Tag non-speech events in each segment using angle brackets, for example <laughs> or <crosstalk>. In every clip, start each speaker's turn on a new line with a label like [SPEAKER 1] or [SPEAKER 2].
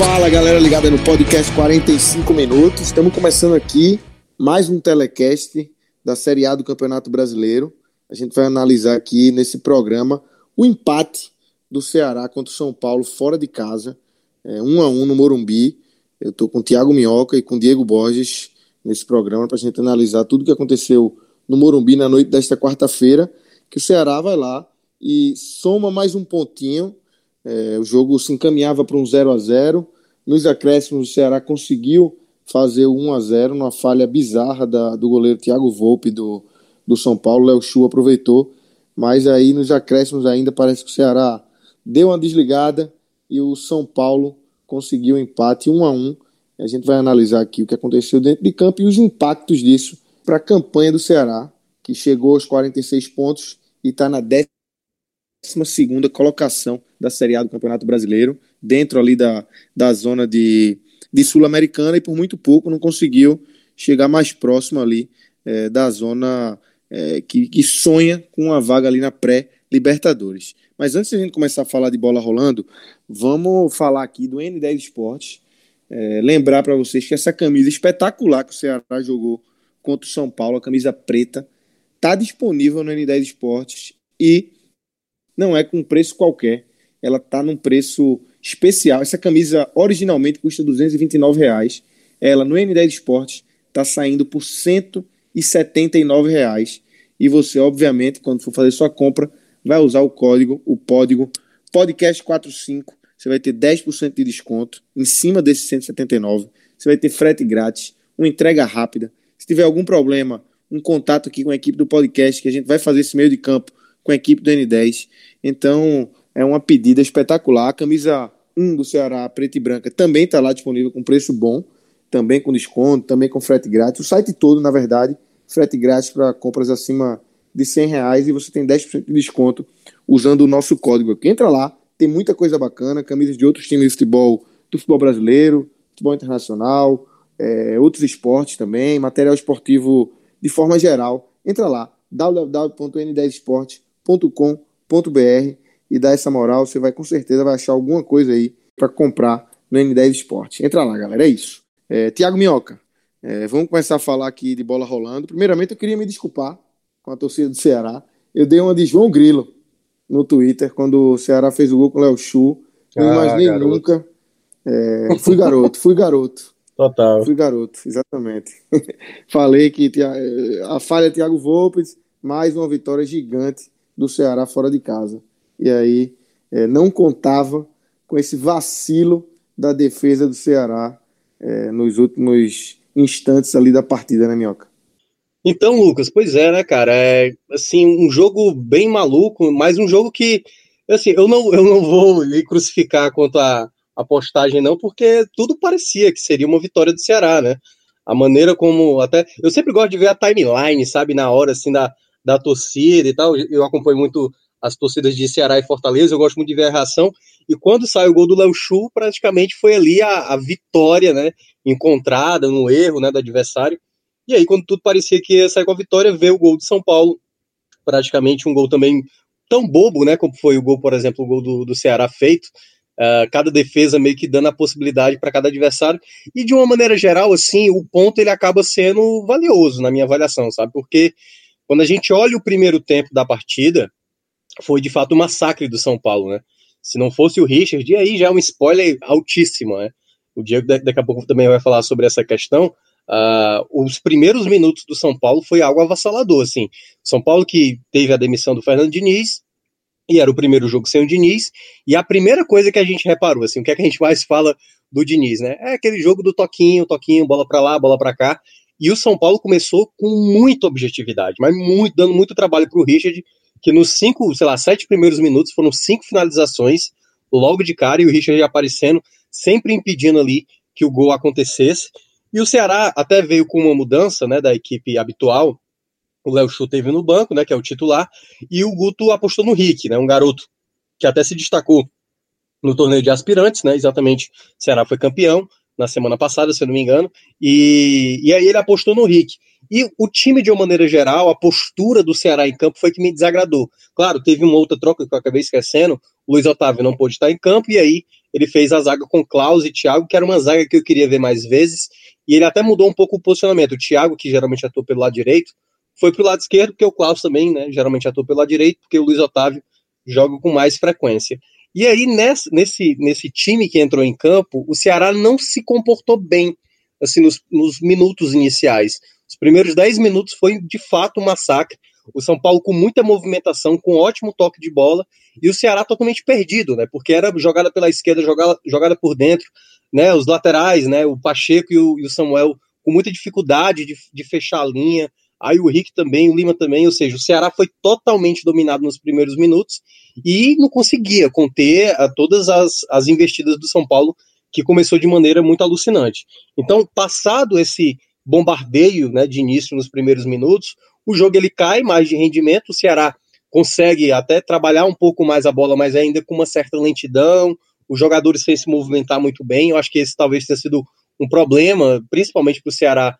[SPEAKER 1] Fala galera ligada no podcast 45 minutos. Estamos começando aqui mais um telecast da Série A do Campeonato Brasileiro. A gente vai analisar aqui nesse programa o empate do Ceará contra o São Paulo fora de casa, é, um a um no Morumbi. Eu estou com o Thiago Minhoca e com o Diego Borges nesse programa para a gente analisar tudo o que aconteceu no Morumbi na noite desta quarta-feira, que o Ceará vai lá e soma mais um pontinho é, o jogo se encaminhava para um 0 a 0 Nos acréscimos, o Ceará conseguiu fazer o 1 a 0 numa falha bizarra da, do goleiro Thiago Volpe do, do São Paulo. Léo Chu aproveitou, mas aí nos acréscimos ainda parece que o Ceará deu uma desligada e o São Paulo conseguiu um empate 1 a 1 A gente vai analisar aqui o que aconteceu dentro de campo e os impactos disso para a campanha do Ceará, que chegou aos 46 pontos e está na 12 colocação da Série A do Campeonato Brasileiro, dentro ali da, da zona de, de Sul-Americana e por muito pouco não conseguiu chegar mais próximo ali é, da zona é, que, que sonha com uma vaga ali na pré-Libertadores. Mas antes de a gente começar a falar de bola rolando, vamos falar aqui do N10 Esportes. É, lembrar para vocês que essa camisa espetacular que o Ceará jogou contra o São Paulo, a camisa preta, está disponível no N10 Esportes e não é com preço qualquer ela está num preço especial. Essa camisa originalmente custa 229 reais. Ela no N10 Esportes está saindo por 179 reais. E você, obviamente, quando for fazer sua compra, vai usar o código, o código podcast45. Você vai ter 10% de desconto em cima desse 179. Você vai ter frete grátis, uma entrega rápida. Se tiver algum problema, um contato aqui com a equipe do podcast, que a gente vai fazer esse meio de campo com a equipe do N10. Então, é uma pedida espetacular. A camisa 1 do Ceará, preta e branca, também está lá disponível com preço bom, também com desconto, também com frete grátis. O site todo, na verdade, frete grátis para compras acima de 100 reais e você tem 10% de desconto usando o nosso código aqui. Entra lá, tem muita coisa bacana, camisas de outros times de futebol, do futebol brasileiro, futebol internacional, é, outros esportes também, material esportivo de forma geral. Entra lá, www.n10esporte.com.br e dá essa moral, você vai com certeza vai achar alguma coisa aí para comprar no N10 Esporte. Entra lá, galera, é isso. É, Tiago Minhoca, é, vamos começar a falar aqui de bola rolando. Primeiramente, eu queria me desculpar com a torcida do Ceará. Eu dei uma de João Grilo no Twitter quando o Ceará fez o gol com o Léo Chu. Não ah, imaginei garoto. nunca. É, fui garoto, fui garoto.
[SPEAKER 2] Total.
[SPEAKER 1] Fui garoto, exatamente. <laughs> Falei que a falha é Thiago Volpes, mais uma vitória gigante do Ceará fora de casa e aí é, não contava com esse vacilo da defesa do Ceará é, nos últimos instantes ali da partida, né, Minhoca?
[SPEAKER 2] Então, Lucas, pois é, né, cara? É assim, um jogo bem maluco, mas um jogo que assim, eu não, eu não vou me crucificar quanto a, a postagem, não, porque tudo parecia que seria uma vitória do Ceará, né? A maneira como até. Eu sempre gosto de ver a timeline, sabe, na hora assim da, da torcida e tal. Eu acompanho muito as torcidas de Ceará e Fortaleza, eu gosto muito de ver a reação, e quando sai o gol do Léo Chu, praticamente foi ali a, a, vitória, né, encontrada no erro, né, do adversário, e aí quando tudo parecia que ia sair com a vitória, veio o gol de São Paulo, praticamente um gol também tão bobo, né, como foi o gol, por exemplo, o gol do, do Ceará feito, uh, cada defesa meio que dando a possibilidade para cada adversário, e de uma maneira geral, assim, o ponto ele acaba sendo valioso na minha avaliação, sabe, porque quando a gente olha o primeiro tempo da partida, foi de fato um massacre do São Paulo, né? Se não fosse o Richard, e aí já é um spoiler altíssimo, né? O Diego daqui a pouco também vai falar sobre essa questão. Uh, os primeiros minutos do São Paulo foi algo avassalador, assim. São Paulo que teve a demissão do Fernando Diniz e era o primeiro jogo sem o Diniz, e a primeira coisa que a gente reparou, assim, o que, é que a gente mais fala do Diniz, né? É aquele jogo do toquinho, toquinho, bola para lá, bola para cá, e o São Paulo começou com muita objetividade, mas muito, dando muito trabalho para o Richard, que nos cinco, sei lá, sete primeiros minutos foram cinco finalizações, logo de cara, e o Richard aparecendo, sempre impedindo ali que o gol acontecesse. E o Ceará até veio com uma mudança, né, da equipe habitual, o Léo Chu teve no banco, né, que é o titular, e o Guto apostou no Rick, né, um garoto que até se destacou no torneio de aspirantes, né, exatamente, o Ceará foi campeão na semana passada, se eu não me engano, e, e aí ele apostou no Rick. E o time, de uma maneira geral, a postura do Ceará em campo foi que me desagradou. Claro, teve uma outra troca que eu acabei esquecendo, o Luiz Otávio não pôde estar em campo, e aí ele fez a zaga com Klaus e Thiago, que era uma zaga que eu queria ver mais vezes, e ele até mudou um pouco o posicionamento. O Thiago, que geralmente atua pelo lado direito, foi para o lado esquerdo, porque o Klaus também, né, geralmente atua pelo lado direito, porque o Luiz Otávio joga com mais frequência. E aí, nesse, nesse, nesse time que entrou em campo, o Ceará não se comportou bem, assim, nos, nos minutos iniciais. Os primeiros 10 minutos foi, de fato, um massacre. O São Paulo com muita movimentação, com ótimo toque de bola, e o Ceará totalmente perdido, né? Porque era jogada pela esquerda, jogada, jogada por dentro, né? Os laterais, né? O Pacheco e o, e o Samuel com muita dificuldade de, de fechar a linha, aí o Rick também, o Lima também, ou seja, o Ceará foi totalmente dominado nos primeiros minutos e não conseguia conter a, todas as, as investidas do São Paulo, que começou de maneira muito alucinante. Então, passado esse bombardeio né, de início nos primeiros minutos, o jogo ele cai mais de rendimento, o Ceará consegue até trabalhar um pouco mais a bola, mas ainda com uma certa lentidão, os jogadores sem se movimentar muito bem, eu acho que esse talvez tenha sido um problema, principalmente para o Ceará,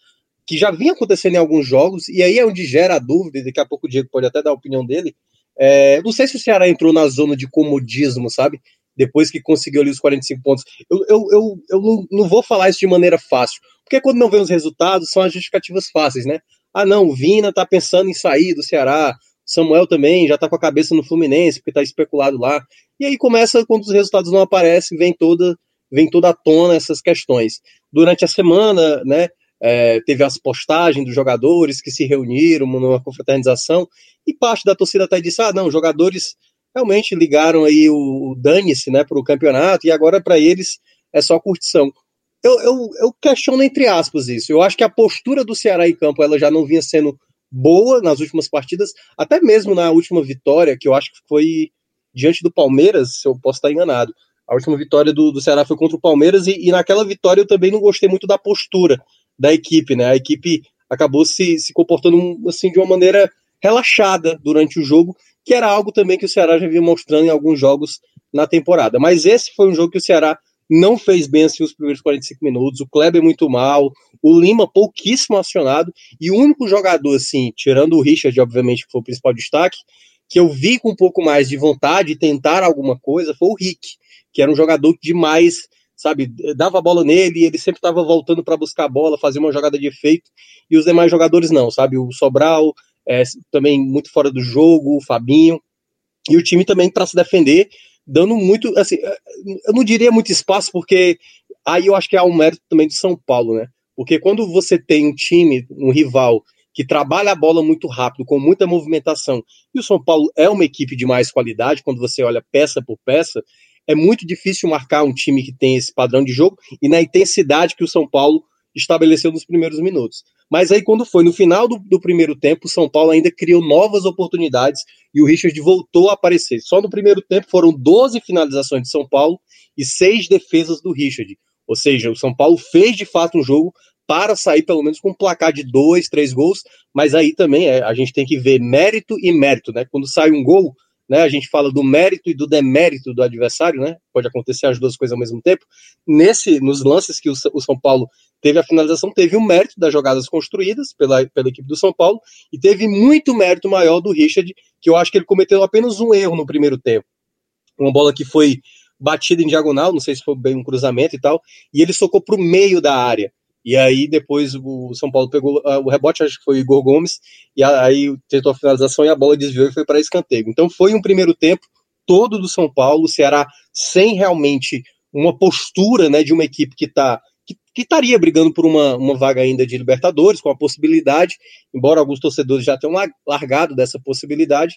[SPEAKER 2] que já vinha acontecendo em alguns jogos, e aí é onde gera a dúvida, daqui a pouco o Diego pode até dar a opinião dele. É, não sei se o Ceará entrou na zona de comodismo, sabe? Depois que conseguiu ali os 45 pontos. Eu, eu, eu, eu não, não vou falar isso de maneira fácil, porque quando não vem os resultados, são as justificativas fáceis, né? Ah, não, o Vina tá pensando em sair do Ceará, Samuel também já tá com a cabeça no Fluminense, porque tá especulado lá. E aí começa, quando os resultados não aparecem, vem toda, vem toda à tona essas questões. Durante a semana, né, é, teve as postagens dos jogadores que se reuniram numa confraternização, e parte da torcida até disse: ah, não, jogadores realmente ligaram aí o, o dane-se né, para o campeonato, e agora para eles é só curtição. Eu, eu, eu questiono entre aspas isso. Eu acho que a postura do Ceará em campo ela já não vinha sendo boa nas últimas partidas, até mesmo na última vitória, que eu acho que foi diante do Palmeiras, se eu posso estar enganado. A última vitória do, do Ceará foi contra o Palmeiras, e, e naquela vitória eu também não gostei muito da postura da equipe, né? A equipe acabou se, se comportando assim de uma maneira relaxada durante o jogo, que era algo também que o Ceará já vinha mostrando em alguns jogos na temporada. Mas esse foi um jogo que o Ceará não fez bem assim os primeiros 45 minutos. O Kleber muito mal, o Lima pouquíssimo acionado e o único jogador assim, tirando o Richard, obviamente, que foi o principal destaque, que eu vi com um pouco mais de vontade de tentar alguma coisa foi o Rick, que era um jogador de mais sabe? Dava a bola nele ele sempre estava voltando para buscar a bola, fazer uma jogada de efeito, e os demais jogadores não, sabe? O Sobral é, também muito fora do jogo, o Fabinho, e o time também para se defender, dando muito, assim, é, eu não diria muito espaço, porque aí eu acho que há um mérito também do São Paulo, né? Porque quando você tem um time, um rival, que trabalha a bola muito rápido, com muita movimentação, e o São Paulo é uma equipe de mais qualidade, quando você olha peça por peça, é muito difícil marcar um time que tem esse padrão de jogo e na intensidade que o São Paulo estabeleceu nos primeiros minutos. Mas aí, quando foi no final do, do, primeiro tempo, o São Paulo ainda criou novas oportunidades e o Richard voltou a aparecer. Só no primeiro tempo foram 12 finalizações de São Paulo e seis defesas do Richard. Ou seja, o São Paulo fez de fato um jogo para sair pelo menos com um placar de dois, três gols, mas aí também é, a gente tem que ver mérito e mérito, né? Quando sai um gol, né? A gente fala do mérito e do demérito do adversário, né? Pode acontecer as duas coisas ao mesmo tempo. Nesse, nos lances que o, o São Paulo teve a finalização, teve o mérito das jogadas construídas pela, pela equipe do São Paulo e teve muito mérito maior do Richard, que eu acho que ele cometeu apenas um erro no primeiro tempo. Uma bola que foi batida em diagonal, não sei se foi bem um cruzamento e tal, e ele socou para o meio da área. E aí depois o São Paulo pegou uh, o rebote, acho que foi o Igor Gomes, e aí tentou a finalização e a bola desviou e foi para escanteio. Então foi um primeiro tempo todo do São Paulo, o Ceará sem realmente uma postura né, de uma equipe que está que estaria brigando por uma, uma vaga ainda de Libertadores, com a possibilidade, embora alguns torcedores já tenham largado dessa possibilidade,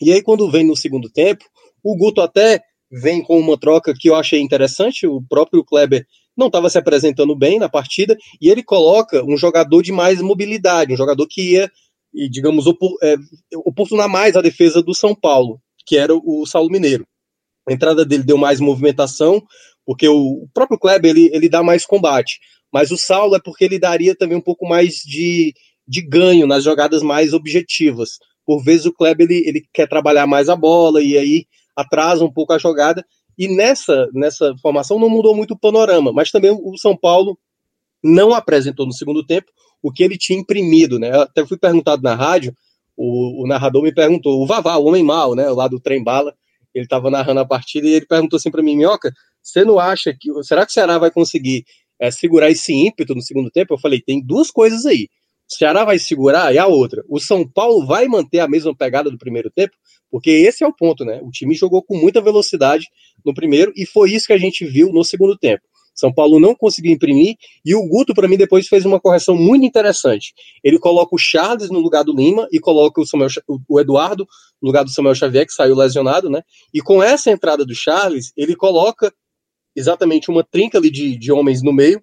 [SPEAKER 2] E aí, quando vem no segundo tempo, o Guto até vem com uma troca que eu achei interessante. O próprio Kleber não estava se apresentando bem na partida e ele coloca um jogador de mais mobilidade, um jogador que ia, digamos, é, oportunar mais a defesa do São Paulo, que era o Saulo Mineiro. A entrada dele deu mais movimentação, porque o próprio Kleber ele, ele dá mais combate, mas o Saulo é porque ele daria também um pouco mais de, de ganho nas jogadas mais objetivas. Por vezes o Kleber ele, ele quer trabalhar mais a bola e aí atrasa um pouco a jogada. E nessa, nessa formação não mudou muito o panorama, mas também o São Paulo não apresentou no segundo tempo o que ele tinha imprimido, né? Eu até fui perguntado na rádio, o, o narrador me perguntou, o Vavá, o homem mal, né? Lá do trem bala, ele estava narrando a partida e ele perguntou assim para mim, Minhoca, você não acha que. Será que o Ceará vai conseguir é, segurar esse ímpeto no segundo tempo? Eu falei, tem duas coisas aí. O Ceará vai segurar e a outra. O São Paulo vai manter a mesma pegada do primeiro tempo, porque esse é o ponto, né? O time jogou com muita velocidade no primeiro e foi isso que a gente viu no segundo tempo. São Paulo não conseguiu imprimir e o Guto, para mim, depois fez uma correção muito interessante. Ele coloca o Charles no lugar do Lima e coloca o, Samuel, o Eduardo no lugar do Samuel Xavier, que saiu lesionado, né? E com essa entrada do Charles, ele coloca exatamente uma trinca ali de, de homens no meio,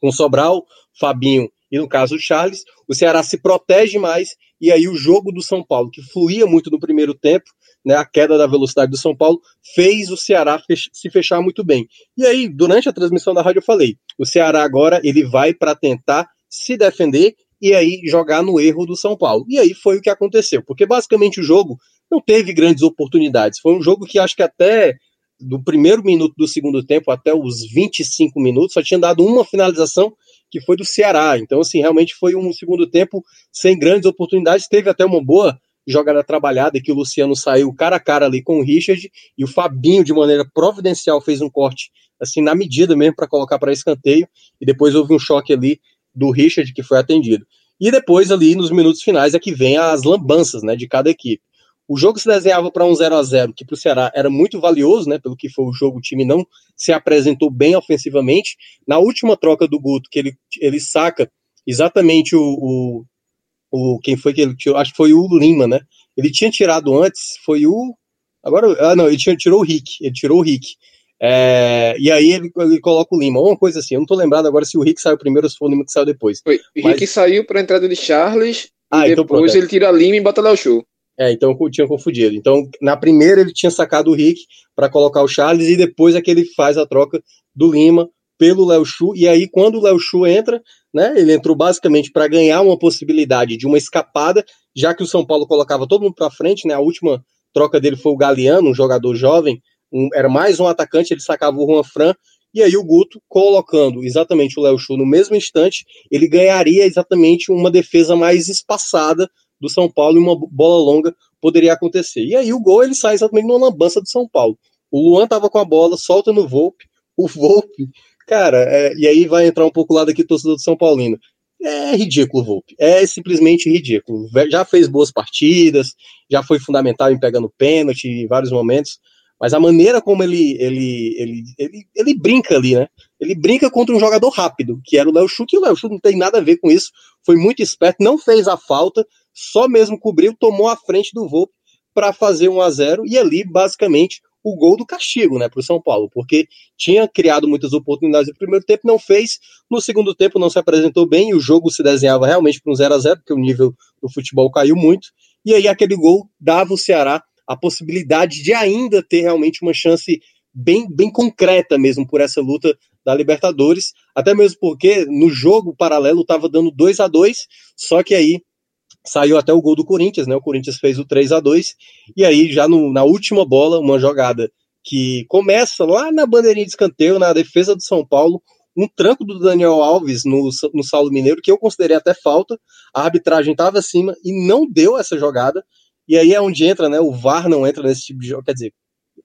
[SPEAKER 2] com Sobral, Fabinho e no caso o Charles, o Ceará se protege mais e aí o jogo do São Paulo, que fluía muito no primeiro tempo, né, a queda da velocidade do São Paulo, fez o Ceará fech se fechar muito bem. E aí, durante a transmissão da rádio, eu falei: o Ceará agora ele vai para tentar se defender e aí jogar no erro do São Paulo. E aí foi o que aconteceu, porque basicamente o jogo não teve grandes oportunidades. Foi um jogo que acho que até do primeiro minuto do segundo tempo até os 25 minutos só tinha dado uma finalização que foi do Ceará. Então, assim, realmente foi um segundo tempo sem grandes oportunidades. Teve até uma boa jogada trabalhada que o Luciano saiu cara a cara ali com o Richard e o Fabinho, de maneira providencial, fez um corte assim na medida mesmo para colocar para escanteio. E depois houve um choque ali do Richard que foi atendido. E depois, ali nos minutos finais, é que vem as lambanças né, de cada equipe. O jogo se desenhava para um 0 a 0 que para o Ceará era muito valioso, né? Pelo que foi o jogo, o time não se apresentou bem ofensivamente. Na última troca do Guto, que ele, ele saca exatamente o, o, o quem foi que ele tirou? Acho que foi o Lima, né? Ele tinha tirado antes, foi o. Agora, ah, não, ele tinha, tirou o Rick, ele tirou o Rick. É, e aí ele, ele, coloca o Lima, uma coisa assim. Eu não tô lembrado agora se o Rick saiu primeiro ou se foi o Lima que saiu depois.
[SPEAKER 3] Foi, o Mas... Rick saiu para entrada de Charles ah, e então depois pronto, é. ele tira Lima e bota Léo Show.
[SPEAKER 2] É, então eu tinha confundido. Então, na primeira ele tinha sacado o Rick para colocar o Charles e depois é que ele faz a troca do Lima pelo Léo Chu. E aí, quando o Léo Chu entra, né, ele entrou basicamente para ganhar uma possibilidade de uma escapada, já que o São Paulo colocava todo mundo para frente, né? A última troca dele foi o Galeano, um jogador jovem, um, era mais um atacante, ele sacava o Juan Fran. E aí o Guto, colocando exatamente o Léo Chu no mesmo instante, ele ganharia exatamente uma defesa mais espaçada do São Paulo e uma bola longa poderia acontecer. E aí o gol ele sai exatamente numa lambança do São Paulo. O Luan tava com a bola, solta no Volpe, o Volpe, cara, é, e aí vai entrar um pouco lá daqui torcedor do São Paulino. É ridículo, Volpe. É simplesmente ridículo. Já fez boas partidas, já foi fundamental em pegando pênalti em vários momentos, mas a maneira como ele, ele, ele, ele, ele brinca ali, né? Ele brinca contra um jogador rápido, que era o Léo Chu, que o Léo Chu não tem nada a ver com isso, foi muito esperto, não fez a falta, só mesmo cobriu, tomou a frente do Volpe para fazer 1 a 0 e ali basicamente o gol do castigo, né, para o São Paulo, porque tinha criado muitas oportunidades no primeiro tempo, não fez, no segundo tempo não se apresentou bem e o jogo se desenhava realmente para um 0 a 0 porque o nível do futebol caiu muito, e aí aquele gol dava o Ceará a possibilidade de ainda ter realmente uma chance bem, bem concreta mesmo por essa luta da Libertadores, até mesmo porque no jogo paralelo estava dando 2 a 2 só que aí saiu até o gol do Corinthians, né? O Corinthians fez o 3 a 2 e aí já no, na última bola, uma jogada que começa lá na bandeirinha de escanteio, na defesa do São Paulo, um tranco do Daniel Alves no, no Saulo Mineiro, que eu considerei até falta, a arbitragem estava acima e não deu essa jogada, e aí é onde entra, né? O VAR não entra nesse tipo de jogo, quer dizer,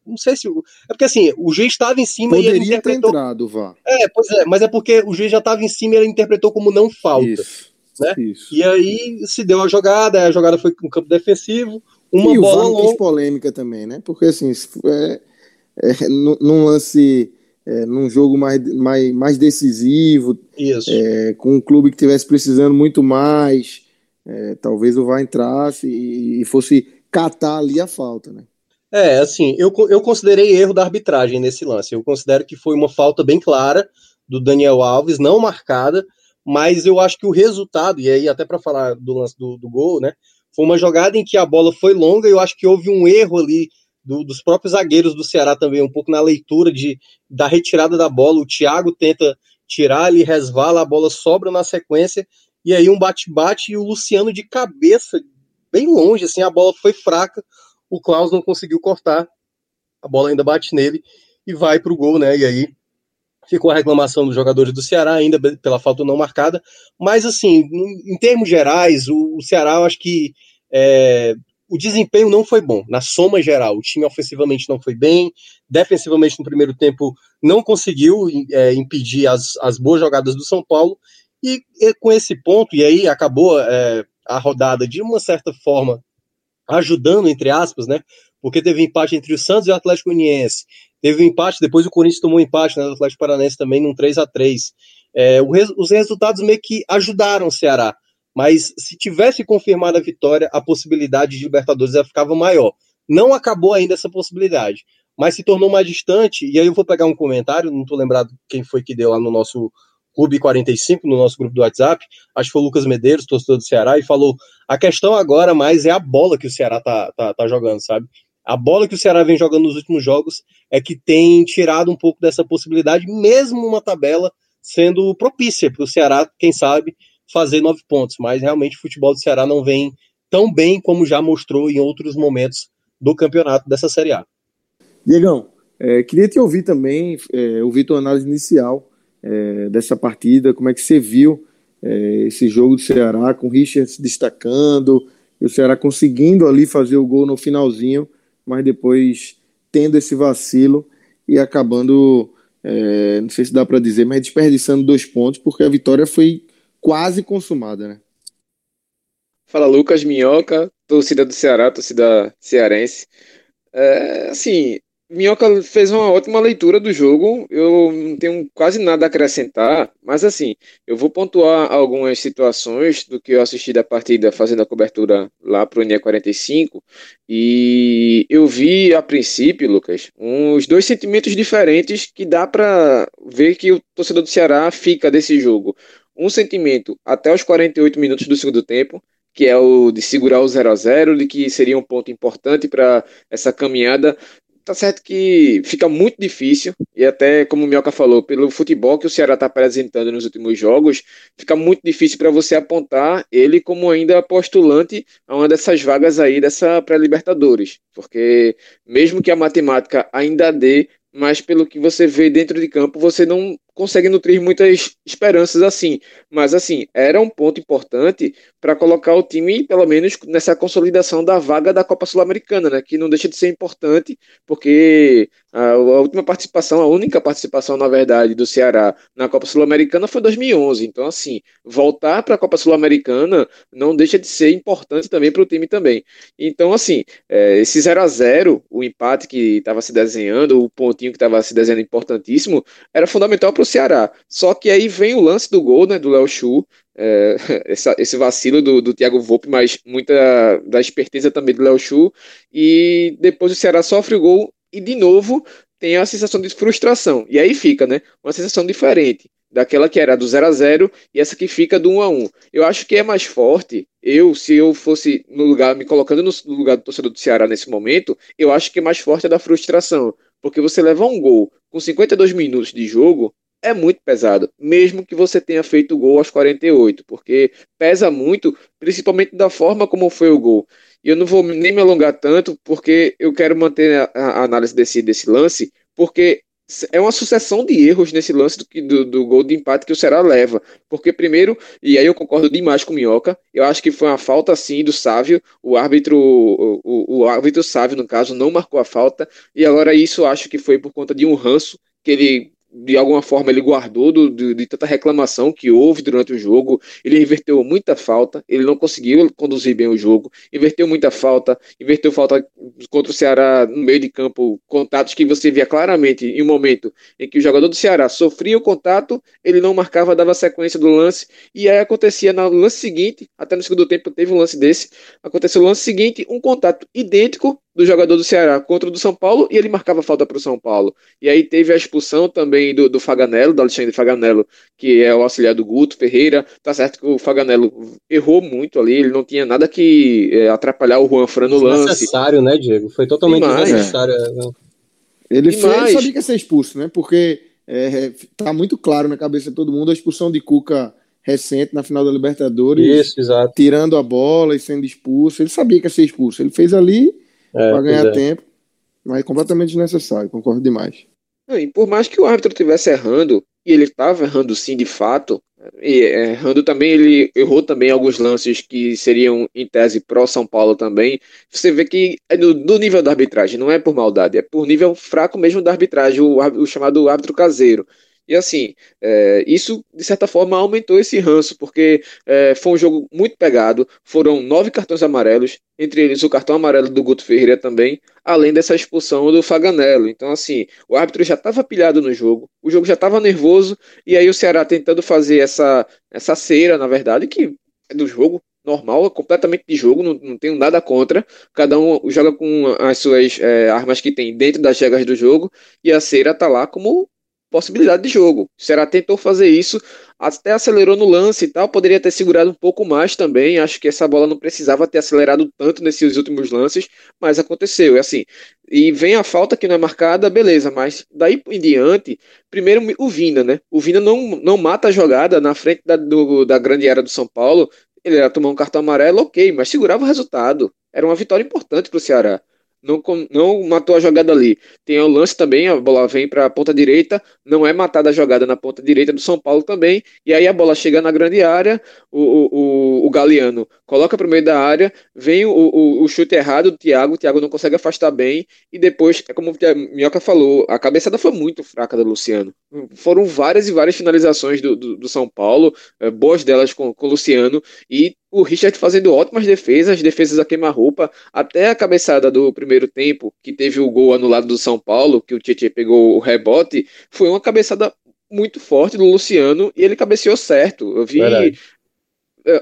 [SPEAKER 2] não sei se. É porque assim, o juiz estava em cima
[SPEAKER 1] Poderia
[SPEAKER 2] e ele interpretou.
[SPEAKER 1] Ter entrado, VAR.
[SPEAKER 2] É, pois é, mas é porque o juiz já estava em cima e ele interpretou como não falta. Isso. Né? Isso. E aí se deu a jogada, a jogada foi com campo defensivo, uma
[SPEAKER 1] e
[SPEAKER 2] bola
[SPEAKER 1] o VAR polêmica também, né? Porque assim, é, é, num lance, é, num jogo mais, mais, mais decisivo, é, com um clube que tivesse precisando muito mais, é, talvez o VAR entrasse e, e fosse catar ali a falta, né?
[SPEAKER 2] É, assim, eu, eu considerei erro da arbitragem nesse lance. Eu considero que foi uma falta bem clara do Daniel Alves, não marcada, mas eu acho que o resultado, e aí até para falar do lance do, do, gol, né, foi uma jogada em que a bola foi longa e eu acho que houve um erro ali do, dos próprios zagueiros do Ceará também, um pouco na leitura de, da retirada da bola. O Thiago tenta tirar, ele resvala, a bola sobra na sequência, e aí um bate-bate e o Luciano de cabeça, bem longe, assim, a bola foi fraca, o Klaus não conseguiu cortar, a bola ainda bate nele e vai para o gol, né? E aí ficou a reclamação dos jogadores do Ceará ainda pela falta não marcada, mas assim, em termos gerais, o, o Ceará, eu acho que é, o desempenho não foi bom, na soma geral, o time ofensivamente não foi bem, defensivamente no primeiro tempo não conseguiu é, impedir as, as boas jogadas do São Paulo, e, e com esse ponto, e aí acabou é, a rodada de uma certa forma ajudando, entre aspas, né? Porque teve empate entre o Santos e o Atlético Uniense. Teve um empate, depois o Corinthians tomou um empate né, Atlético Paranaense também num 3 a 3 é, res, Os resultados meio que ajudaram o Ceará. Mas se tivesse confirmado a vitória, a possibilidade de Libertadores já ficava maior. Não acabou ainda essa possibilidade, mas se tornou mais distante. E aí eu vou pegar um comentário, não estou lembrado quem foi que deu lá no nosso Clube 45, no nosso grupo do WhatsApp, acho que foi o Lucas Medeiros, torcedor do Ceará, e falou: a questão agora mais é a bola que o Ceará tá, tá, tá jogando, sabe? A bola que o Ceará vem jogando nos últimos jogos é que tem tirado um pouco dessa possibilidade, mesmo uma tabela sendo propícia para o Ceará, quem sabe, fazer nove pontos. Mas realmente o futebol do Ceará não vem tão bem como já mostrou em outros momentos do campeonato dessa Série A.
[SPEAKER 1] Diegão, é, queria te ouvir também, é, ouvir tua análise inicial é, dessa partida, como é que você viu é, esse jogo do Ceará, com o Richard se destacando, e o Ceará conseguindo ali fazer o gol no finalzinho, mas depois tendo esse vacilo e acabando, é, não sei se dá para dizer, mas desperdiçando dois pontos, porque a vitória foi quase consumada, né?
[SPEAKER 3] Fala Lucas Minhoca, torcida do Ceará, torcida cearense. É, assim, Minhoca fez uma ótima leitura do jogo. Eu não tenho quase nada a acrescentar, mas assim, eu vou pontuar algumas situações do que eu assisti da partida fazendo a cobertura lá para o NE 45 e eu vi a princípio, Lucas, uns dois sentimentos diferentes que dá para ver que o torcedor do Ceará fica desse jogo. Um sentimento até os 48 minutos do segundo tempo, que é o de segurar o 0 a 0 de que seria um ponto importante para essa caminhada tá certo que fica muito difícil, e até como o Mioca falou, pelo futebol que o Ceará está apresentando nos últimos jogos, fica muito difícil para você apontar ele como ainda postulante a uma dessas vagas aí dessa pré-Libertadores. Porque mesmo que a matemática ainda dê, mas pelo que você vê dentro de campo, você não consegue nutrir muitas esperanças assim. Mas assim, era um ponto importante para colocar o time, pelo menos, nessa consolidação da vaga da Copa Sul-Americana, né? Que não deixa de ser importante, porque a, a, última participação, a única participação, na verdade, do Ceará na Copa Sul-Americana foi 2011. Então, assim, voltar para a Copa Sul-Americana não deixa de ser importante também para o time também. Então, assim, é, esse 0 a 0 o empate que estava se desenhando, o pontinho que estava se desenhando importantíssimo, era fundamental para o Ceará. Só que aí vem o lance do gol, né, do Léo Chu, é, <laughs> essa, esse vacilo do, do Thiago Volpe, mas muita da esperteza também do Léo Chu, e depois o Ceará sofre o gol e de novo tem a sensação de frustração. E aí fica, né, uma sensação diferente daquela que era do 0 a 0 e essa que fica do 1 a 1. Eu acho que é mais forte. Eu, se eu fosse no lugar, me colocando no lugar do torcedor do Ceará nesse momento, eu acho que é mais forte é da frustração, porque você levar um gol com 52 minutos de jogo, é muito pesado, mesmo que você tenha feito o gol aos 48, porque pesa muito, principalmente da forma como foi o gol. E eu não vou nem me alongar tanto, porque eu quero manter a, análise desse, desse lance, porque é uma sucessão de erros nesse lance do, do, do, gol de empate que o Ceará leva. Porque, primeiro, e aí eu concordo demais com o Minhoca, eu acho que foi uma falta sim do Sávio, o árbitro, o, o, o árbitro Sávio, no caso, não marcou a falta, e agora isso acho que foi por conta de um ranço que ele de alguma forma ele guardou do, de tanta reclamação que houve durante o jogo. Ele inverteu muita falta, ele não conseguiu conduzir bem o jogo, inverteu muita falta, inverteu falta contra o Ceará no meio de campo, contatos que você via claramente em um momento em que o jogador do Ceará sofria o contato, ele não marcava, dava sequência do lance, e aí acontecia no lance seguinte, até no segundo tempo teve um lance desse, aconteceu no lance seguinte, um contato idêntico do jogador do Ceará contra o do São Paulo e ele marcava falta para o São Paulo. E aí teve a expulsão também do, do Faganello, do Alexandre Faganello, que é o auxiliar do Guto Ferreira. Tá certo que o Faganello errou muito ali, ele não tinha nada que é, atrapalhar o Juan Fran no lance.
[SPEAKER 2] Necessário, né, Diego? Foi totalmente necessário. É.
[SPEAKER 1] Ele, fez, ele sabia que ia ser expulso, né? Porque é, tá muito claro na cabeça de todo mundo a expulsão de Cuca recente na final da Libertadores.
[SPEAKER 2] Isso, exato.
[SPEAKER 1] Tirando a bola e sendo expulso. Ele sabia que ia ser expulso. Ele fez ali é, para ganhar é. tempo, mas é completamente desnecessário, concordo demais.
[SPEAKER 3] E por mais que o árbitro estivesse errando, e ele estava errando sim de fato, e errando também, ele errou também alguns lances que seriam em tese pró São Paulo também. Você vê que é do, do, nível da arbitragem, não é por maldade, é por nível fraco mesmo da arbitragem, o, o chamado árbitro caseiro. E assim, é, isso de certa forma aumentou esse ranço, porque é, foi um jogo muito pegado. Foram nove cartões amarelos, entre eles o cartão amarelo do Guto Ferreira também, além dessa expulsão do Faganello. Então, assim, o árbitro já estava pilhado no jogo, o jogo já estava nervoso, e aí o Ceará tentando fazer essa, essa cera, na verdade, que é do jogo, normal, completamente de jogo, não, não tenho nada contra. Cada um joga com as suas é, armas que tem dentro das regras do jogo, e a cera tá lá como possibilidade de jogo. O Ceará tentou fazer isso, até acelerou no lance e tal, poderia ter segurado um pouco mais também. Acho que essa bola não precisava ter acelerado tanto nesses últimos lances, mas aconteceu. É assim. E vem a falta que não é marcada, beleza, mas daí em diante, primeiro o Vina, né? O Vina não, não mata a jogada na frente da, do, da grande área do São Paulo. Ele ia tomar um cartão amarelo, ok, mas segurava o resultado. Era uma vitória importante para o Ceará não, não matou a jogada ali. Tem o lance também, a bola vem para a ponta direita, não é matada a jogada na ponta direita do São Paulo também, e aí a bola chega na grande área, o, o, o Galeano coloca para o meio da área, vem o, o, o, chute errado do Thiago, o Thiago não consegue afastar bem, e depois, é como o Minhoca falou, a cabeçada foi muito fraca do Luciano. Foram várias e várias finalizações do, do, do São Paulo, é, boas delas com, com o Luciano, e o Richard fazendo ótimas defesas, defesas a queima-roupa, até a cabeçada do primeiro tempo, que teve o gol anulado do São Paulo, que o Tietchan pegou o rebote, foi uma cabeçada muito forte do Luciano e ele cabeceou certo. Eu vi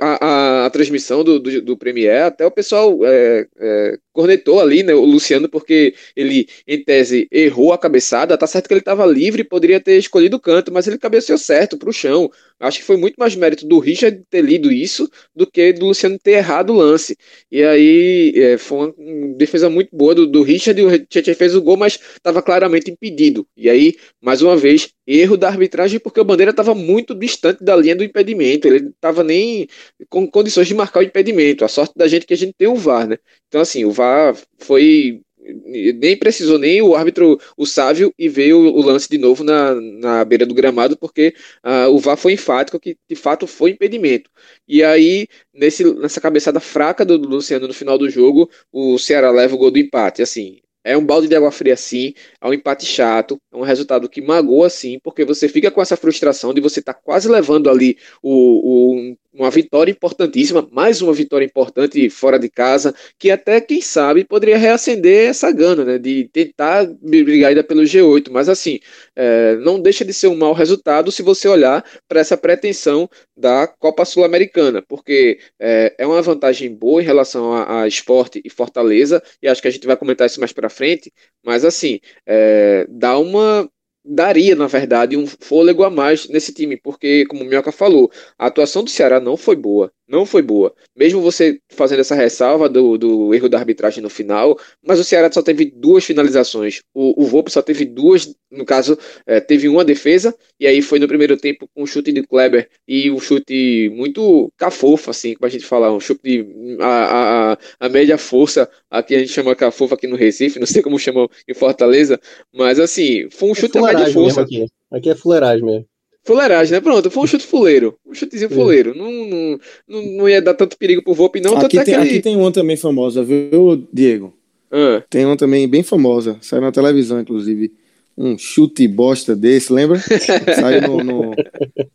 [SPEAKER 3] a, a, a, transmissão do, do, do Premier, até o pessoal é, é, cornetou ali, né, o Luciano, porque ele, em tese, errou a cabeçada. Tá certo que ele estava livre, poderia ter escolhido o canto, mas ele cabeceou certo para o chão. Acho que foi muito mais mérito do Richard ter lido isso do que do Luciano ter errado o lance. E aí é, foi uma defesa muito boa do, do Richard e o Tietchan fez o gol, mas estava claramente impedido. E aí, mais uma vez, erro da arbitragem porque o Bandeira estava muito distante da linha do impedimento. Ele estava nem com condições de marcar o impedimento. A sorte da gente é que a gente tem o VAR, né? Então, assim, o VAR foi nem precisou nem o árbitro, o Sávio, e veio o lance de novo na, na beira do gramado, porque uh, o VAR foi enfático que de fato foi impedimento. E aí, nesse, nessa cabeçada fraca do, do Luciano no final do jogo, o Ceará leva o gol do empate. Assim, é um balde de água fria sim, é um empate chato, é um resultado que magoa sim, porque você fica com essa frustração de você estar tá quase levando ali o, o, uma vitória importantíssima, mais uma vitória importante fora de casa, que até, quem sabe, poderia reacender essa gana, né, de tentar brigar ainda pelo G8, mas assim, é, não deixa de ser um mau resultado se você olhar para essa pretensão da Copa Sul-Americana, porque é, é, uma vantagem boa em relação a, a, esporte e Fortaleza, e acho que a gente vai comentar isso mais para frente, mas assim, é, dá uma daria, na verdade, um fôlego a mais nesse time, porque, como o Minhoca falou, a atuação do Ceará não foi boa não foi boa. Mesmo você fazendo essa ressalva do, do erro da arbitragem no final, mas o Ceará só teve duas finalizações. O, o Volpe só teve duas, no caso, é, teve uma defesa, e aí foi no primeiro tempo com um chute de Kleber e um chute muito cafofo, assim, como a gente fala, um chute de a, a, a média força, aqui a gente chama cafofo aqui no Recife, não sei como chamam em Fortaleza, mas assim, foi um é chute a média força.
[SPEAKER 2] Aqui. aqui é fuleiragem mesmo.
[SPEAKER 3] Fuleiragem, né? Pronto, foi um chute fuleiro. Um chutezinho fuleiro. Não, não, não, não, ia dar tanto perigo pro Volpe, não.
[SPEAKER 1] Aqui tem, aquele... aqui tem uma também famosa, viu, Diego? Ah. Tem uma também bem famosa. Saiu na televisão, inclusive. um chute bosta desse, lembra? <laughs> Saiu no, no,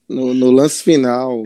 [SPEAKER 1] no, no lance final,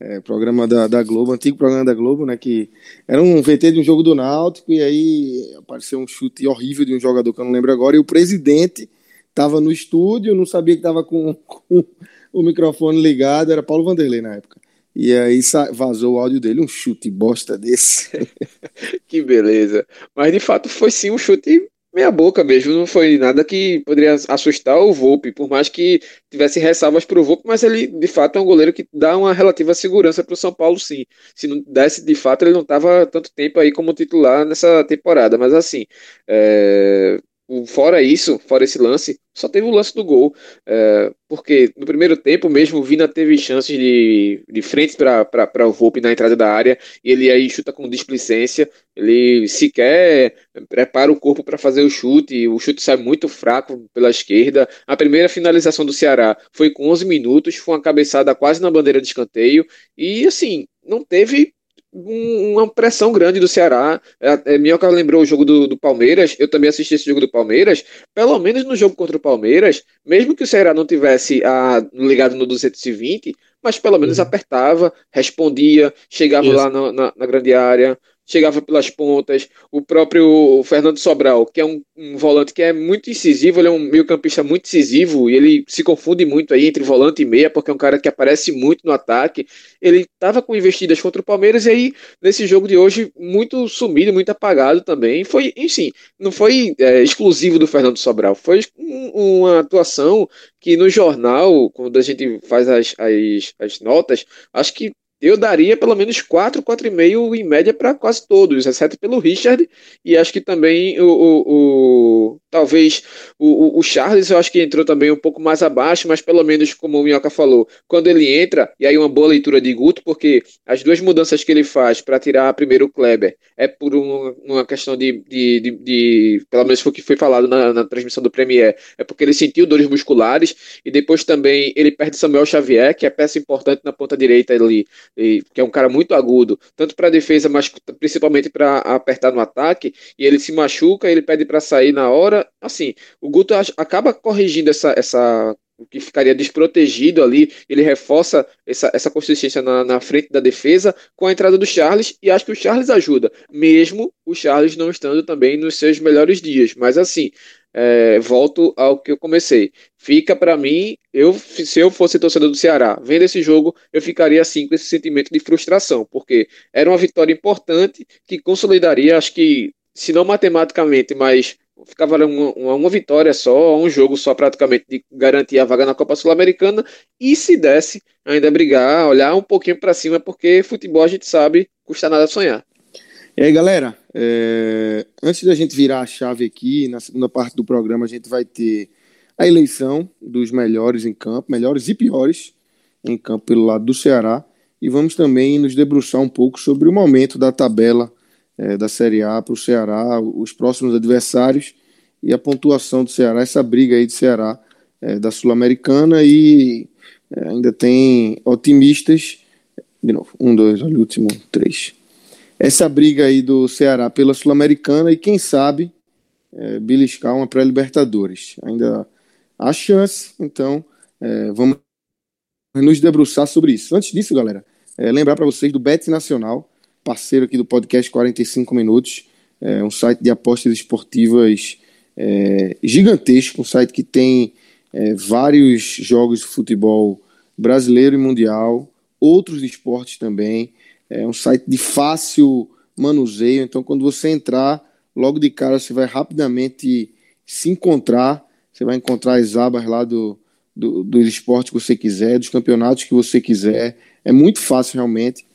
[SPEAKER 1] é, programa da, da Globo, antigo programa da Globo, né? Que era um VT de um jogo do Náutico, e aí apareceu um chute horrível de um jogador que eu não lembro agora, e o presidente estava no estúdio, não sabia que estava com, com o microfone ligado, era Paulo Vanderlei na época. E aí vazou o áudio dele, um chute bosta desse. <laughs>
[SPEAKER 3] que beleza. Mas de fato foi sim um chute meia boca mesmo, não foi nada que poderia assustar o Volpe, por mais que tivesse ressalvas para o Volpe, mas ele de fato é um goleiro que dá uma relativa segurança para o São Paulo, sim. Se não desse, de fato, ele não estava tanto tempo aí como titular nessa temporada, mas assim, é... fora isso, fora esse lance, só teve o lance do gol, é, porque no primeiro tempo mesmo o Vina teve chances de, de frente para o Volpe na entrada da área, e ele aí chuta com displicência, ele sequer prepara o corpo para fazer o chute, o chute sai muito fraco pela esquerda. A primeira finalização do Ceará foi com 11 minutos, foi uma cabeçada quase na bandeira de escanteio, e assim, não teve uma pressão grande do Ceará. É, é, Minhoca lembrou o jogo do, do, Palmeiras, eu também assisti esse jogo do Palmeiras. Pelo menos no jogo contra o Palmeiras, mesmo que o Ceará não tivesse a, ah, ligado no 220, mas pelo menos uhum. apertava, respondia, chegava Isso. lá na, na grande área chegava pelas pontas. O próprio Fernando Sobral, que é um, um, volante que é muito incisivo, ele é um meio-campista muito incisivo e ele se confunde muito aí entre volante e meia, porque é um cara que aparece muito no ataque. Ele estava com investidas contra o Palmeiras e aí, nesse jogo de hoje, muito sumido, muito apagado também. Foi, enfim, não foi é, exclusivo do Fernando Sobral, foi um, uma atuação que no jornal, quando a gente faz as, as, as notas, acho que eu daria pelo menos 4, 4,5 em média para quase todos, exceto pelo Richard, e acho que também o, o, o talvez o, o, Charles, eu acho que entrou também um pouco mais abaixo, mas pelo menos, como o Minhoca falou, quando ele entra, e aí uma boa leitura de Guto, porque as duas mudanças que ele faz para tirar primeiro o Kleber é por uma, questão de, de, de, de, pelo menos foi o que foi falado na, na transmissão do Premier, é porque ele sentiu dores musculares, e depois também ele perde Samuel Xavier, que é peça importante na ponta direita ali, e, que é um cara muito agudo, tanto para defesa, mas principalmente para apertar no ataque, e ele se machuca, ele pede para sair na hora. Assim, o Guto acaba corrigindo essa, essa o que ficaria desprotegido ali, ele reforça essa, essa consistência na, na, frente da defesa com a entrada do Charles, e acho que o Charles ajuda, mesmo o Charles não estando também nos seus melhores dias. Mas assim, é, volto ao que eu comecei. Fica para mim, eu se eu fosse torcedor do Ceará, vendo esse jogo, eu ficaria assim com esse sentimento de frustração, porque era uma vitória importante que consolidaria, acho que, se não matematicamente, mas ficava uma, uma, uma, vitória só, um jogo só praticamente de garantir a vaga na Copa Sul-Americana e se desse ainda brigar, olhar um pouquinho para cima, porque futebol a gente sabe, custa nada sonhar.
[SPEAKER 1] E aí, galera, é... antes da gente virar a chave aqui, na segunda parte do programa, a gente vai ter a eleição dos melhores em campo, melhores e piores em campo pelo lado do Ceará, e vamos também nos debruçar um pouco sobre o momento da tabela é, da Série A para o Ceará, os próximos adversários e a pontuação do Ceará, essa briga aí do Ceará é, da Sul-Americana e é, ainda tem otimistas, de novo, um, dois, olha o último, três essa briga aí do Ceará pela Sul-Americana e quem sabe é, beliscar uma pré-Libertadores. Ainda há chance, então é, vamos nos debruçar sobre isso. Antes disso, galera, é, lembrar para vocês do Bet Nacional, parceiro aqui do podcast 45 Minutos, é um site de apostas esportivas é, gigantesco, um site que tem é, vários jogos de futebol brasileiro e mundial, outros esportes também. É um site de fácil manuseio, então quando você entrar, logo de cara você vai rapidamente se encontrar, você vai encontrar as abas lá do, do, do esporte que você quiser, dos campeonatos que você quiser. É muito fácil realmente.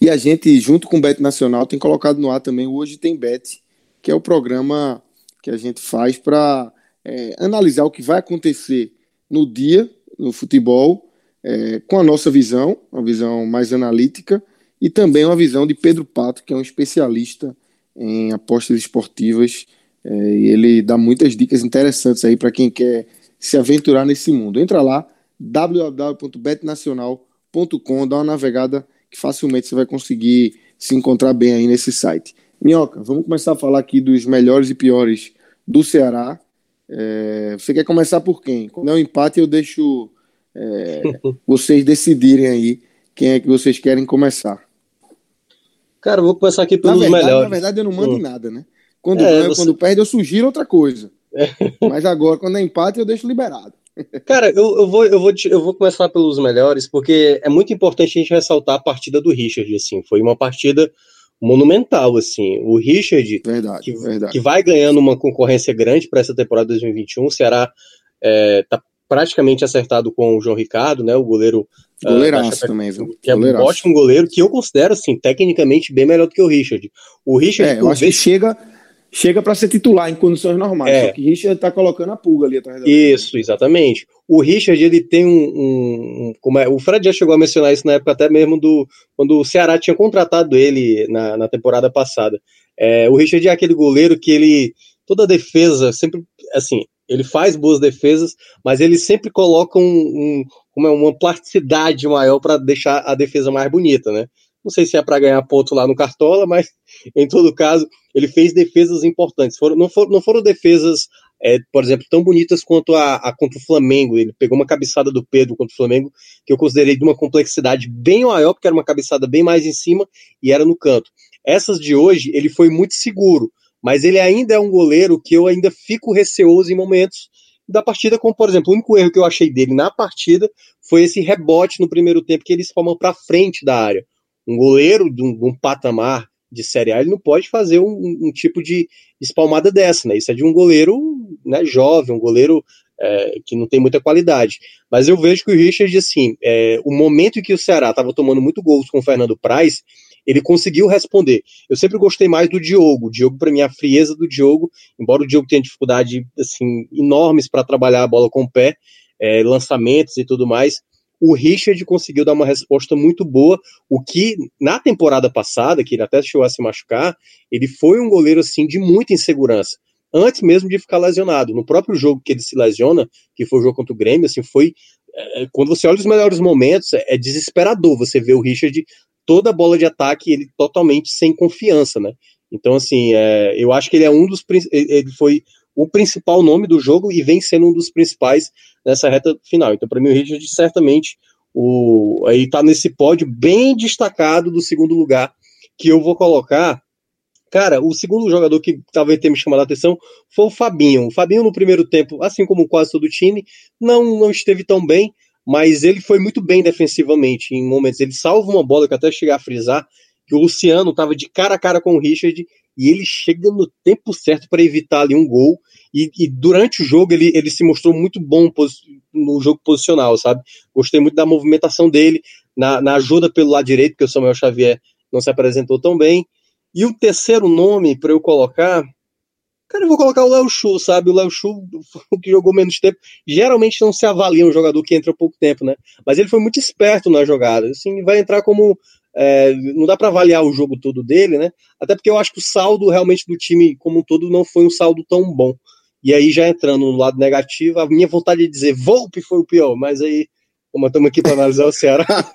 [SPEAKER 1] E a gente, junto com o Bet Nacional, tem colocado no ar também Hoje Tem Bet, que é o programa que a gente faz para é, analisar o que vai acontecer no dia, no futebol, é, com a nossa visão, uma visão mais analítica, e também uma visão de Pedro Pato, que é um especialista em apostas esportivas, é, e ele dá muitas dicas interessantes aí para quem quer se aventurar nesse mundo. Entra lá, www.betnacional.com, dá uma navegada que facilmente você vai conseguir se encontrar bem aí nesse site. Minhoca, vamos começar a falar aqui dos melhores e piores do Ceará. É, você quer começar por quem? Quando é um empate, eu deixo é, <laughs> vocês decidirem aí quem é que vocês querem começar.
[SPEAKER 2] Cara, eu vou começar aqui pelos
[SPEAKER 1] na verdade,
[SPEAKER 2] melhores.
[SPEAKER 1] Na verdade, eu não mando
[SPEAKER 2] hum.
[SPEAKER 1] nada, né? Quando,
[SPEAKER 2] É,
[SPEAKER 1] ganha,
[SPEAKER 2] você-
[SPEAKER 1] quando perde, eu sugiro outra coisa. <laughs> Mas agora, quando é empate, eu deixo liberado. <laughs>
[SPEAKER 2] Cara, eu, eu, vou, eu, vou, eu vou começar pelos melhores, porque é muito importante a gente ressaltar a partida do Richard, assim. Foi uma partida monumental, assim. O Richard,
[SPEAKER 1] Verdade,
[SPEAKER 2] que,
[SPEAKER 1] verdade.
[SPEAKER 2] que vai ganhando uma concorrência grande para essa temporada 2021. O Ceará está praticamente acertado com o João Ricardo, né? O goleiro. Da
[SPEAKER 1] Goleiraço também, viu?
[SPEAKER 2] Que é um
[SPEAKER 1] Goleiraço.
[SPEAKER 2] ótimo goleiro, que eu considero, assim, tecnicamente bem melhor do que o Richard. O Richard,
[SPEAKER 1] É, eu acho que
[SPEAKER 2] vezes-
[SPEAKER 1] chega, chega para ser titular em condições normais.
[SPEAKER 2] É.
[SPEAKER 1] Só que Richard tá colocando a pulga ali atrás da
[SPEAKER 2] Isso, exatamente. O Richard, ele tem um. um- um- como é, o Fred já chegou a mencionar isso na época até mesmo do. Quando o Ceará tinha contratado ele na, na temporada passada. É, o Richard é aquele goleiro que ele. Toda defesa, sempre. Assim, ele faz boas defesas, mas ele sempre coloca um, um- como é, uma plasticidade maior para deixar a defesa mais bonita, né? Não sei se é para ganhar ponto lá no Cartola, mas <laughs> em todo caso, ele fez defesas importantes. Foram, não, foram, não foram defesas é, por exemplo, tão bonitas quanto a, a contra o Flamengo. Ele pegou uma cabeçada do Pedro contra o Flamengo, que eu considerei de uma complexidade bem maior, porque era uma cabeçada bem mais em cima e era no canto. Essas de hoje, ele foi muito seguro, mas ele ainda é um goleiro que eu ainda fico receoso em momentos da partida, como por exemplo, o único erro que eu achei dele na partida foi esse rebote no primeiro tempo que ele espalma para frente da área. Um goleiro de um, de um patamar de Série A, ele não pode fazer um, um tipo de espalmada dessa, né? Isso é de um goleiro né, jovem, um goleiro é, que não tem muita qualidade. Mas eu vejo que o Richard, assim, é, o momento em que o Ceará estava tomando muito gols com o Fernando Praz, ele conseguiu responder. Eu sempre gostei mais do Diogo. O Diogo, para mim, a frieza do Diogo, embora o Diogo tenha dificuldade assim, enormes para trabalhar a bola com o pé, é, lançamentos e tudo mais, o Richard conseguiu dar uma resposta muito boa, o que na temporada passada, que ele até chegou a se machucar, ele foi um goleiro assim de muita insegurança, antes mesmo de ficar lesionado. No próprio jogo que ele se lesiona, que foi o jogo contra o Grêmio, assim, foi é, quando você olha os melhores momentos, é, é desesperador você ver o Richard toda a bola de ataque ele totalmente sem confiança, né? Então assim, é, eu acho que ele é um dos ele foi o principal nome do jogo e vem sendo um dos principais nessa reta final. Então, para mim, o Richard certamente o, aí tá nesse pódio bem destacado do segundo lugar que eu vou colocar. Cara, o segundo jogador que talvez tenha me chamado a atenção foi o Fabinho. O Fabinho, no primeiro tempo, assim como quase todo o time, não, não esteve tão bem, mas ele foi muito bem defensivamente em momentos. Ele salva uma bola que até chegar a frisar que o Luciano estava de cara a cara com o Richard e ele chega no tempo certo para evitar ali um gol. E, e, durante o jogo ele, ele se mostrou muito bom no jogo posicional, sabe? Gostei muito da movimentação dele, na, na ajuda pelo lado direito, porque o Samuel Xavier não se apresentou tão bem. E o terceiro nome para eu colocar, cara, eu vou colocar o Léo Chu, sabe? O Léo Chu, <laughs> que jogou menos tempo, geralmente não se avalia um jogador que entra pouco tempo, né? Mas ele foi muito esperto na jogada, assim, vai entrar como é, não dá para avaliar o jogo todo dele, né? Até porque eu acho que o saldo realmente do time como um todo não foi um saldo tão bom. E aí, já entrando no lado negativo, a minha vontade de dizer Volpe foi o pior, mas aí, como estamos aqui para analisar o Ceará. <laughs>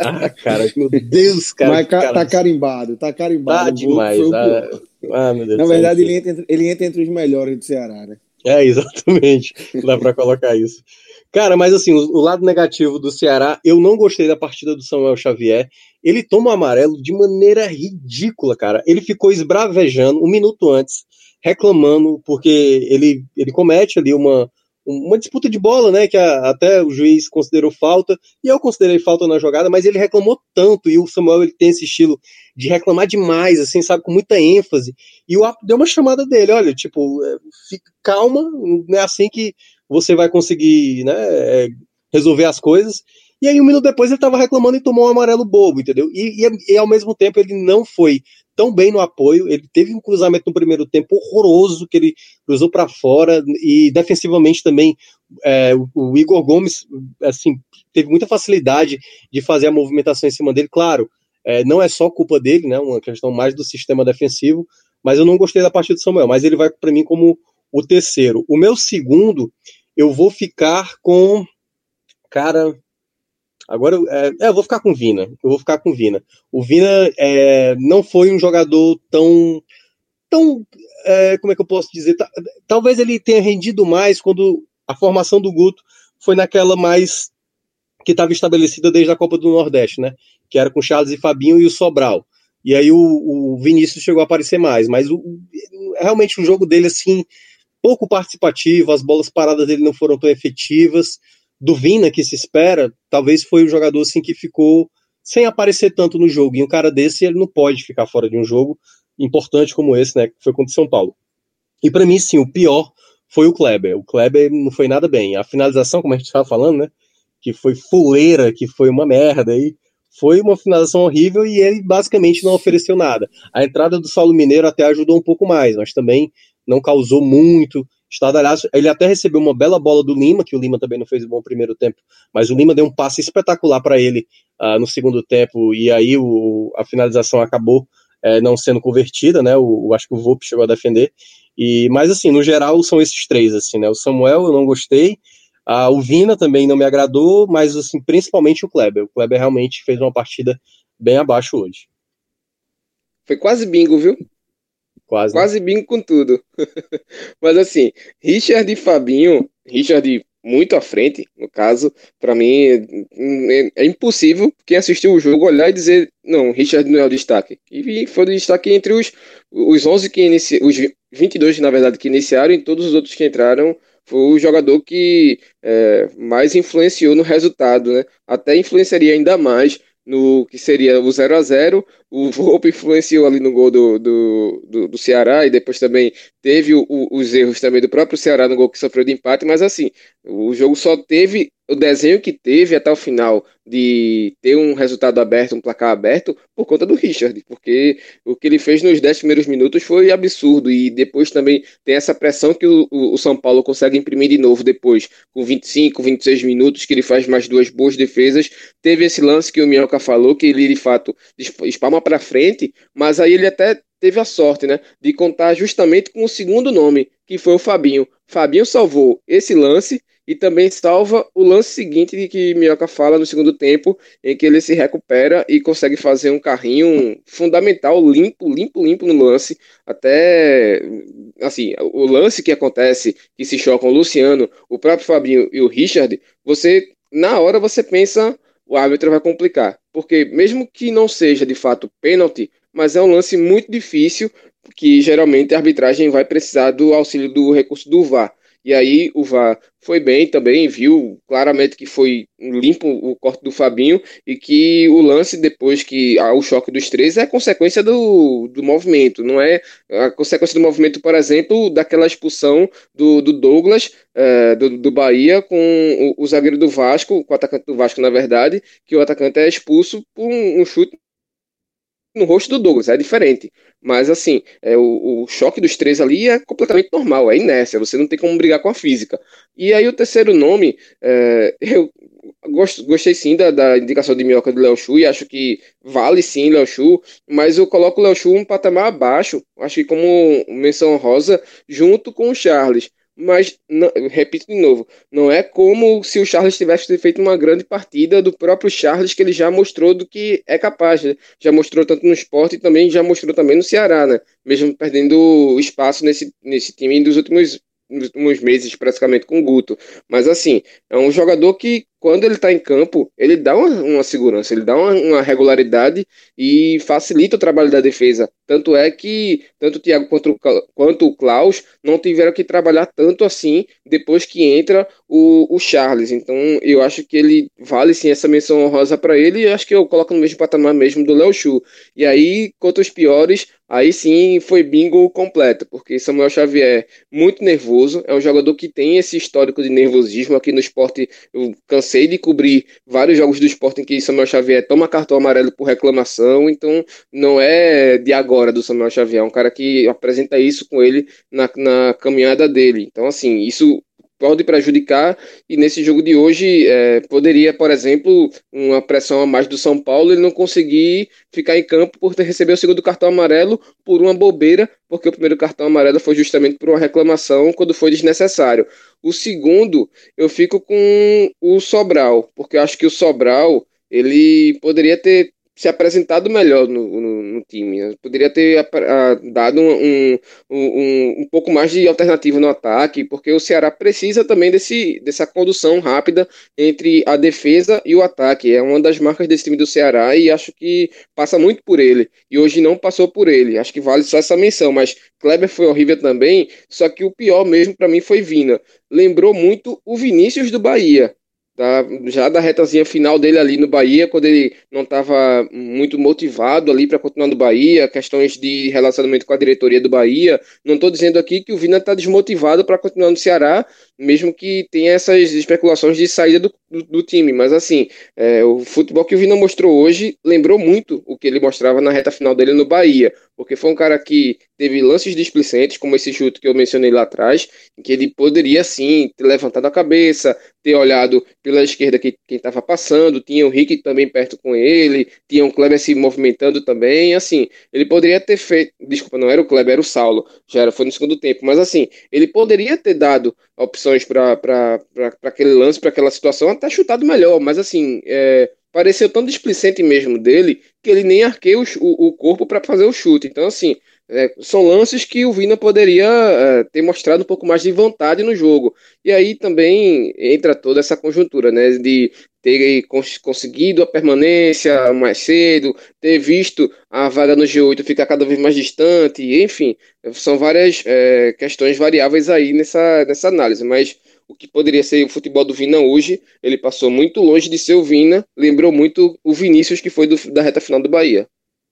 [SPEAKER 2] ah, cara, meu Deus, cara.
[SPEAKER 1] Mas
[SPEAKER 2] cara,
[SPEAKER 1] tá carimbado, tá carimbado.
[SPEAKER 2] Tá demais. Ah, ah, meu Deus
[SPEAKER 1] Na verdade, ele entra, entre, ele entra entre os melhores do Ceará, né?
[SPEAKER 2] É, exatamente. Dá para colocar isso. Cara, mas assim, o, o, lado negativo do Ceará, eu não gostei da partida do Samuel Xavier. Ele toma o amarelo de maneira ridícula, cara. Ele ficou esbravejando um minuto antes, reclamando, porque ele, ele comete ali uma, uma disputa de bola, né? Que a, até o juiz considerou falta, e eu considerei falta na jogada, mas ele reclamou tanto, e o Samuel ele tem esse estilo de reclamar demais, assim, sabe, com muita ênfase. E o Apo deu uma chamada dele, olha, tipo, fica calma, não é assim que você vai conseguir né, resolver as coisas. E aí, um minuto depois, ele estava reclamando e tomou um amarelo bobo, entendeu? E, e, e, ao mesmo tempo, ele não foi tão bem no apoio. Ele teve um cruzamento no primeiro tempo horroroso, que ele cruzou para fora, e defensivamente também. É, o, Igor Gomes, assim, teve muita facilidade de fazer a movimentação em cima dele. Claro, é, não é só culpa dele, né? Uma questão mais do sistema defensivo. Mas eu não gostei da partida do Samuel. Mas ele vai para mim como o terceiro. O meu segundo, eu vou ficar com. Cara. Agora é, é, eu vou ficar com o Vina. Eu vou ficar com o Vina. O Vina é, não foi um jogador tão tão. É, como é que eu posso dizer? Talvez ele tenha rendido mais quando a formação do Guto foi naquela mais que estava estabelecida desde a Copa do Nordeste, né? Que era com Charles e Fabinho e o Sobral. E aí o, o Vinícius chegou a aparecer mais, mas o, realmente o jogo dele, assim, pouco participativo, as bolas paradas dele não foram tão efetivas. Do Vina, que se espera, talvez foi o jogador assim que ficou sem aparecer tanto no jogo. E um cara desse, ele não pode ficar fora de um jogo importante como esse, né, que foi contra o São Paulo. E para mim, sim, o pior foi o Kleber. O Kleber não foi nada bem. A finalização, como a gente estava falando, né, que foi fuleira, que foi uma merda aí, foi uma finalização horrível e ele basicamente não ofereceu nada. A entrada do Saulo Mineiro até ajudou um pouco mais, mas também não causou muito estardalhaço. Ele até recebeu uma bela bola do Lima, que o Lima também não fez um bom primeiro tempo, mas o Lima deu um passe espetacular para ele uh, no segundo tempo, e aí o, a finalização acabou é, não sendo convertida, né? O, acho que o Volpe chegou a defender. E, mas assim, no geral são esses três, assim, né? O Samuel eu não gostei, uh, o Vina também não me agradou, mas assim, principalmente o Kleber. O Kleber realmente fez uma partida bem abaixo hoje.
[SPEAKER 3] Foi quase bingo, viu? Quase. Quase bingo com tudo. <laughs> Mas assim, Richard e Fabinho, Richard muito à frente, no caso, para mim é, é, impossível quem assistiu o jogo olhar e dizer, não, Richard não é o destaque. E foi o destaque entre os, os 11 que iniciaram, os 22 na verdade que iniciaram e todos os outros que entraram, foi o jogador que é, mais influenciou no resultado, né? Até influenciaria ainda mais no que seria o 0 a 0 O Volpe influenciou ali no gol do, do, do, do Ceará e depois também teve o, os erros também do próprio Ceará no gol que sofreu de empate, mas assim, o jogo só teve o desenho que teve até o final de ter um resultado aberto, um placar aberto, por conta do Richard, porque o que ele fez nos 10 primeiros minutos foi absurdo, e depois também tem essa pressão que o, o, São Paulo consegue imprimir de novo depois, com 25, 26 minutos, que ele faz mais duas boas defesas. Teve esse lance que o Minhoca falou, que ele de fato espalma para frente, mas aí ele até teve a sorte, né, de contar justamente com o segundo nome, que foi o Fabinho. Fabinho salvou esse lance e também salva o lance seguinte de que Minhoca fala no segundo tempo, em que ele se recupera e consegue fazer um carrinho fundamental, limpo, limpo, limpo no lance. Até assim, o lance que acontece, que se chocam o Luciano, o próprio Fabinho e o Richard, você na hora você pensa o árbitro vai complicar, porque mesmo que não seja de fato pênalti, mas é um lance muito difícil que geralmente a arbitragem vai precisar do auxílio do recurso do VAR. E aí o VAR foi bem também, viu claramente que foi limpo o corte do Fabinho e que o lance depois que há o choque dos três é consequência do, do movimento, não é? A consequência do movimento, por exemplo, daquela expulsão do, do Douglas é, do, do Bahia com o, o, zagueiro do Vasco, com o atacante do Vasco, na verdade, que o atacante é expulso por um, um chute no rosto do Douglas, é diferente. Mas assim, é, o, o, choque dos três ali é completamente normal, é inércia, você não tem como brigar com a física. E aí o terceiro nome, é, <laughs> eu gosto, gostei sim da, da indicação de minhoca do Léo Chu e acho que vale sim Léo Chu, mas eu coloco o Léo Chu um patamar abaixo, acho que como menção rosa, junto com o Charles mas não, repito de novo, não é como se o Charles tivesse feito uma grande partida do próprio Charles que ele já mostrou do que é capaz, né? já mostrou tanto no esporte e também já mostrou também no Ceará, né? Mesmo perdendo espaço nesse, nesse time dos últimos nos últimos meses praticamente com o Guto. Mas assim, é um jogador que quando ele está em campo, ele dá uma, uma, segurança, ele dá uma, uma, regularidade e facilita o trabalho da defesa. Tanto é que tanto o Thiago quanto, quanto o Klaus não tiveram que trabalhar tanto assim depois que entra o, o Charles. Então eu acho que ele vale sim essa menção honrosa para ele e acho que eu coloco no mesmo patamar mesmo do Léo Chu. E aí, quanto os piores, aí sim foi bingo completo, porque Samuel Xavier muito nervoso, é um jogador que tem esse histórico de nervosismo aqui no esporte. Eu cansei de cobrir vários jogos do esporte em que Samuel Xavier toma cartão amarelo por reclamação, então não é de agora do Samuel Xavier, é um cara que apresenta isso com ele na, na caminhada dele. Então, assim, isso pode prejudicar e nesse jogo de hoje é, poderia, por exemplo, uma pressão a mais do São Paulo ele não conseguir ficar em campo por ter recebido o segundo cartão amarelo por uma bobeira, porque o primeiro cartão amarelo foi justamente por uma reclamação quando foi desnecessário. O segundo, eu fico com o Sobral, porque eu acho que o Sobral ele poderia ter se apresentado melhor no, no, no time. Poderia ter a, a, dado um, um, um, um, pouco mais de alternativa no ataque, porque o Ceará precisa também desse, dessa condução rápida entre a defesa e o ataque. É uma das marcas desse time do Ceará e acho que passa muito por ele. E hoje não passou por ele. Acho que vale só essa menção, mas Kleber foi horrível também, só que o pior mesmo para mim foi Vina. Lembrou muito o Vinícius do Bahia. Já da retazinha final dele ali no Bahia, quando ele não estava muito motivado ali para continuar no Bahia, questões de relacionamento com a diretoria do Bahia. Não estou dizendo aqui que o Vina está desmotivado para continuar no Ceará, mesmo que tenha essas especulações de saída do, do, do time. Mas assim, é, o futebol que o Vina mostrou hoje lembrou muito o que ele mostrava na reta final dele no Bahia, porque foi um cara que teve lances displicentes, como esse chute que eu mencionei lá atrás, em que ele poderia sim ter levantado a cabeça, ter olhado pela esquerda que quem estava passando, tinha o Rick também perto com ele, tinha o Kleber se movimentando também, assim, ele poderia ter feito, desculpa, não era o Kleber, era o Saulo, já era, foi no segundo tempo, mas assim, ele poderia ter dado opções para aquele lance, para aquela situação, até chutado melhor, mas assim, é, pareceu tão displicente mesmo dele que ele nem arqueou o, o corpo para fazer o chute. Então, assim, é, são lances que o Vina poderia é, ter mostrado um pouco mais de vontade no jogo. E aí também entra toda essa conjuntura, né? De ter cons conseguido a permanência mais cedo, ter visto a vaga no G8 ficar cada vez mais distante, enfim, são várias é, questões variáveis aí nessa, nessa análise. Mas o que poderia ser o futebol do Vina hoje, ele passou muito longe de ser o Vina, lembrou muito o Vinícius que foi do, da reta final do Bahia.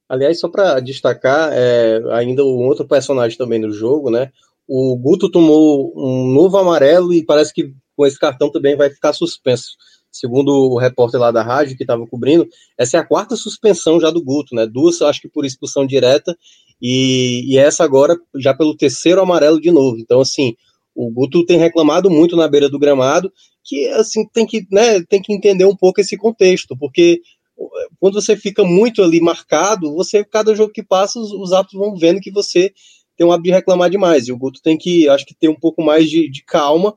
[SPEAKER 2] Aliás, só para destacar, é, ainda um outro personagem também do jogo, né? O Guto tomou um novo amarelo e parece que com esse cartão também vai ficar suspenso. Segundo o repórter lá da rádio que estava cobrindo, essa é a quarta suspensão já do Guto, né? Duas, acho que por expulsão direta, e, e essa agora já pelo terceiro amarelo de novo. Então, assim, o Guto tem reclamado muito na beira do gramado, que assim tem que, né, tem que entender um pouco esse contexto, porque quando você fica muito ali marcado, você, cada jogo que passa, os, os atos vão vendo que você tem um hábito de reclamar demais. E o Guto tem que, acho que, ter um pouco mais de, de calma.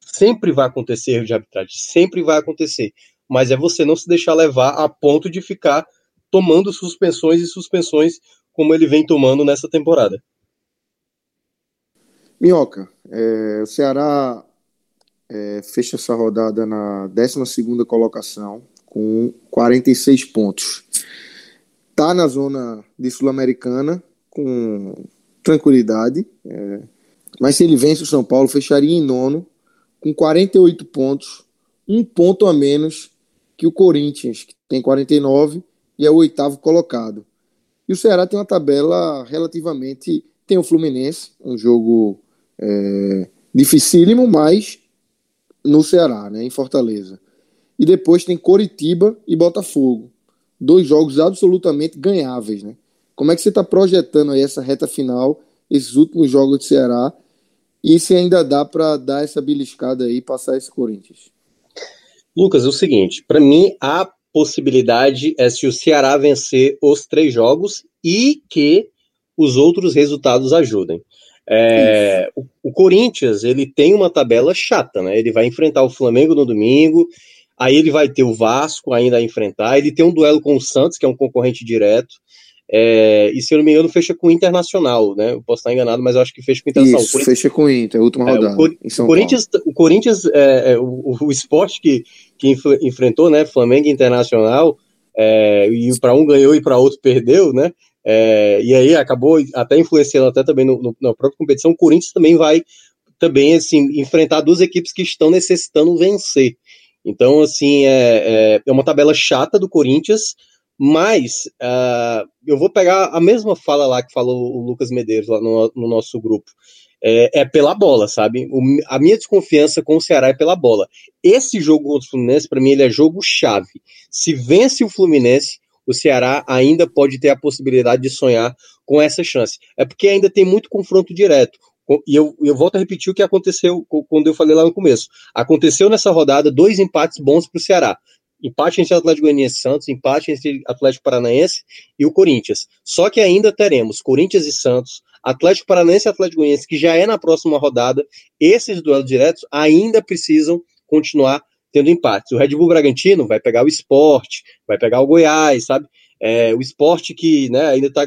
[SPEAKER 2] Sempre vai acontecer erro de arbitragem, sempre vai acontecer. Mas é você não se deixar levar a ponto de ficar tomando suspensões e suspensões como ele vem tomando nessa temporada.
[SPEAKER 1] Minhoca, é, o Ceará é, fecha essa rodada na 12 colocação, com 46 pontos. Tá na zona de Sul-Americana com tranquilidade, é, mas se ele vence o São Paulo, fecharia em nono com 48 pontos, um ponto a menos que o Corinthians, que tem 49 e é o oitavo colocado. E o Ceará tem uma tabela relativamente. Tem o Fluminense, um jogo é, dificílimo, mas no Ceará, né, em Fortaleza. E depois tem Coritiba e Botafogo. Dois jogos absolutamente ganháveis, né? Como é que você está projetando aí essa reta final, esses últimos jogos de Ceará, e se ainda dá para dar essa beliscada aí e passar esse Corinthians?
[SPEAKER 2] Lucas, é o seguinte, para mim a possibilidade é se o Ceará vencer os três jogos e que os outros resultados ajudem. É, o, o, Corinthians ele tem uma tabela chata, né? Ele vai enfrentar o Flamengo no domingo, Aí ele vai ter o Vasco ainda a enfrentar. Ele tem um duelo com o Santos, que é um concorrente direto. É, e se eu não me engano, fecha com o Internacional, né? Eu posso estar enganado, mas eu acho que fecha com o Internacional.
[SPEAKER 1] Isso, o fecha com o Inter, última é, rodada.
[SPEAKER 2] O, o, Corinthians, o Corinthians, é, é, o, o esporte que, que enfrentou, né? Flamengo e Internacional, é, e para um ganhou e para outro perdeu, né? É, e aí acabou até influenciando até também no, no, na própria competição. O Corinthians também vai também assim enfrentar duas equipes que estão necessitando vencer. Então, assim, é, é, é uma tabela chata do Corinthians, mas uh, eu vou pegar a mesma fala lá que falou o Lucas Medeiros lá no, no nosso grupo. É, é, pela bola, sabe? O, a minha desconfiança com o Ceará é pela bola. Esse jogo contra o Fluminense, para mim, ele é jogo chave. Se vence o Fluminense, o Ceará ainda pode ter a possibilidade de sonhar com essa chance. É porque ainda tem muito confronto direto. E eu, eu volto a repetir o que aconteceu quando eu falei lá no começo. Aconteceu nessa rodada dois empates bons para o Ceará. Empate entre Atlético Goianiense e Santos, empate entre Atlético Paranaense e o Corinthians. Só que ainda teremos Corinthians e Santos, Atlético Paranaense e Atlético Goianiense, que já é na próxima rodada. Esses duelos diretos ainda precisam continuar tendo empates. O Red Bull Bragantino vai pegar o Esporte, vai pegar o Goiás, sabe? é, o esporte que né, ainda está.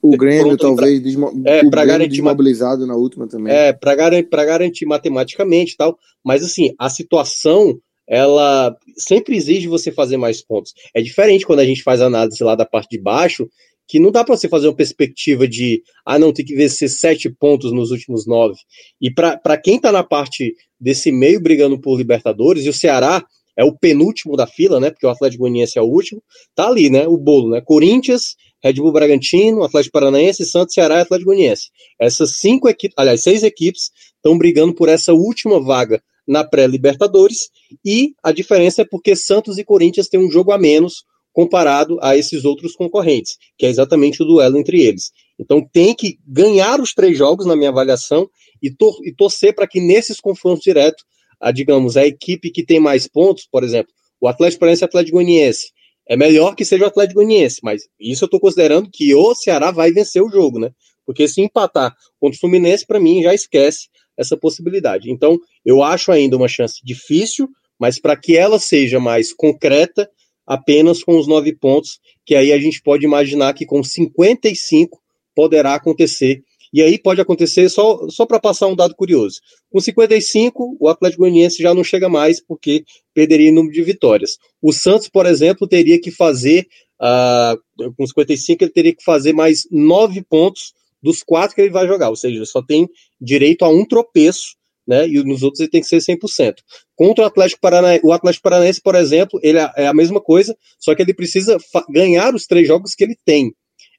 [SPEAKER 1] O Grêmio talvez pra, desmo,
[SPEAKER 2] é, para garantir
[SPEAKER 1] desmobilizado na última também.
[SPEAKER 2] É, para garantir, garantir matematicamente e tal. Mas assim, a situação ela sempre exige você fazer mais pontos. É diferente quando a gente faz análise lá da parte de baixo, que não dá para você fazer uma perspectiva de, ah, não, tem que vencer sete pontos nos últimos nove. E para quem está na parte desse meio brigando por Libertadores, e o Ceará é o penúltimo da fila, né? Porque o Atlético Goianiense é o último. Tá ali, né? O bolo, né? Corinthians, Red Bull Bragantino, Atlético Paranaense, Santos, Ceará e Atlético Goianiense. Essas cinco equipes, aliás, seis equipes estão brigando por essa última vaga na pré-Libertadores. E a diferença é porque Santos e Corinthians têm um jogo a menos comparado a esses outros concorrentes, que é exatamente o duelo entre eles. Então tem que ganhar os três jogos, na minha avaliação, e, tor e torcer para que nesses confrontos diretos a, digamos, a equipe que tem mais pontos, por exemplo, o Atlético Paranaense e o Atlético Goianiense, é melhor que seja o Atlético Goianiense, mas isso eu estou considerando que o Ceará vai vencer o jogo, né? Porque se empatar contra o Fluminense, para mim, já esquece essa possibilidade. Então, eu acho ainda uma chance difícil, mas para que ela seja mais concreta, apenas com os nove pontos, que aí a gente pode imaginar que com 55 poderá acontecer e aí pode acontecer, só, só para passar um dado curioso. Com 55, o Atlético Goianiense já não chega mais, porque perderia número de vitórias. O Santos, por exemplo, teria que fazer, uh, com 55, ele teria que fazer mais nove pontos dos quatro que ele vai jogar, ou seja, só tem direito a um tropeço, né? E nos outros ele tem que ser 100%. Contra o Atlético Paranaense, o Atlético Paranaense, por exemplo, ele é, é a mesma coisa, só que ele precisa ganhar os três jogos que ele tem.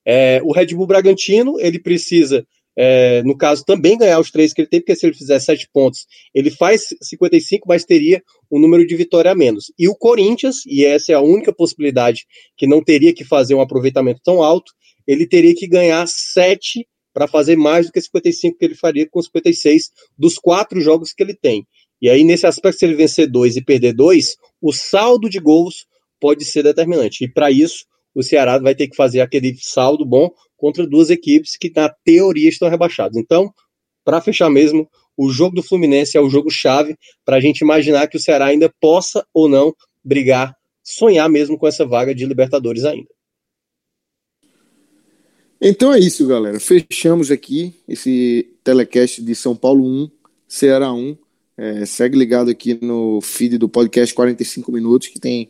[SPEAKER 2] É, o Red Bull Bragantino, ele precisa é, no caso, também ganhar os três que ele tem, porque se ele fizer sete pontos, ele faz 55, mas teria um número de vitória a menos. E o Corinthians, e essa é a única possibilidade que não teria que fazer um aproveitamento tão alto, ele teria que ganhar sete para fazer mais do que 55 que ele faria com 56 dos quatro jogos que ele tem. E aí, nesse aspecto, se ele vencer dois e perder dois, o saldo de gols pode ser determinante. E para isso, o Ceará vai ter que fazer aquele saldo bom contra duas equipes que, na teoria, estão rebaixadas. Então, para fechar mesmo, o jogo do Fluminense é o jogo chave para a gente imaginar que o Ceará ainda possa ou não brigar, sonhar mesmo com essa vaga de Libertadores ainda.
[SPEAKER 1] Então é isso, galera. Fechamos aqui esse telecast de São Paulo 1, Ceará 1. É, segue ligado aqui no feed do podcast 45 Minutos, que tem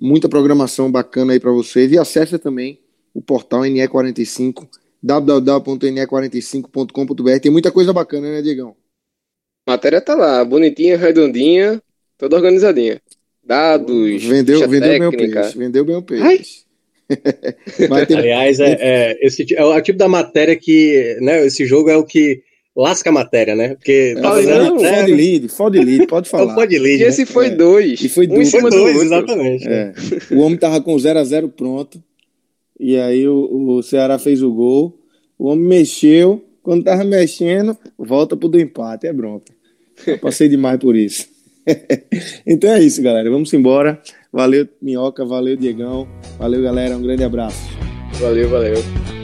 [SPEAKER 1] muita programação bacana aí para vocês. E acessa também o portal NE45, www.ne45.com.br. Tem muita coisa bacana, né, Diegão?
[SPEAKER 3] A matéria tá lá, bonitinha, redondinha, toda organizadinha. Dados,
[SPEAKER 1] vendeu, vendeu bem o peixe, vendeu bem o peixe. <laughs>
[SPEAKER 2] tem... Aliás, é, é, esse é o tipo da matéria que, né, esse jogo é o que lasca a matéria, né? Porque
[SPEAKER 1] é, tá não, matéria... Fode lead, fode lead, pode <laughs> falar.
[SPEAKER 3] Fode lead, e esse né? foi é. dois.
[SPEAKER 1] E foi dois.
[SPEAKER 2] Um foi dois, exatamente.
[SPEAKER 1] É. O homem tava com 0 a 0 pronto. E aí o, o Ceará fez o gol. O homem mexeu. Quando tava mexendo, volta pro do empate. É bronca. Eu passei demais por isso. <laughs> então é isso, galera. Vamos embora. Valeu, Minhoca. Valeu, Diegão. Valeu, galera. Um grande abraço.
[SPEAKER 3] Valeu, valeu.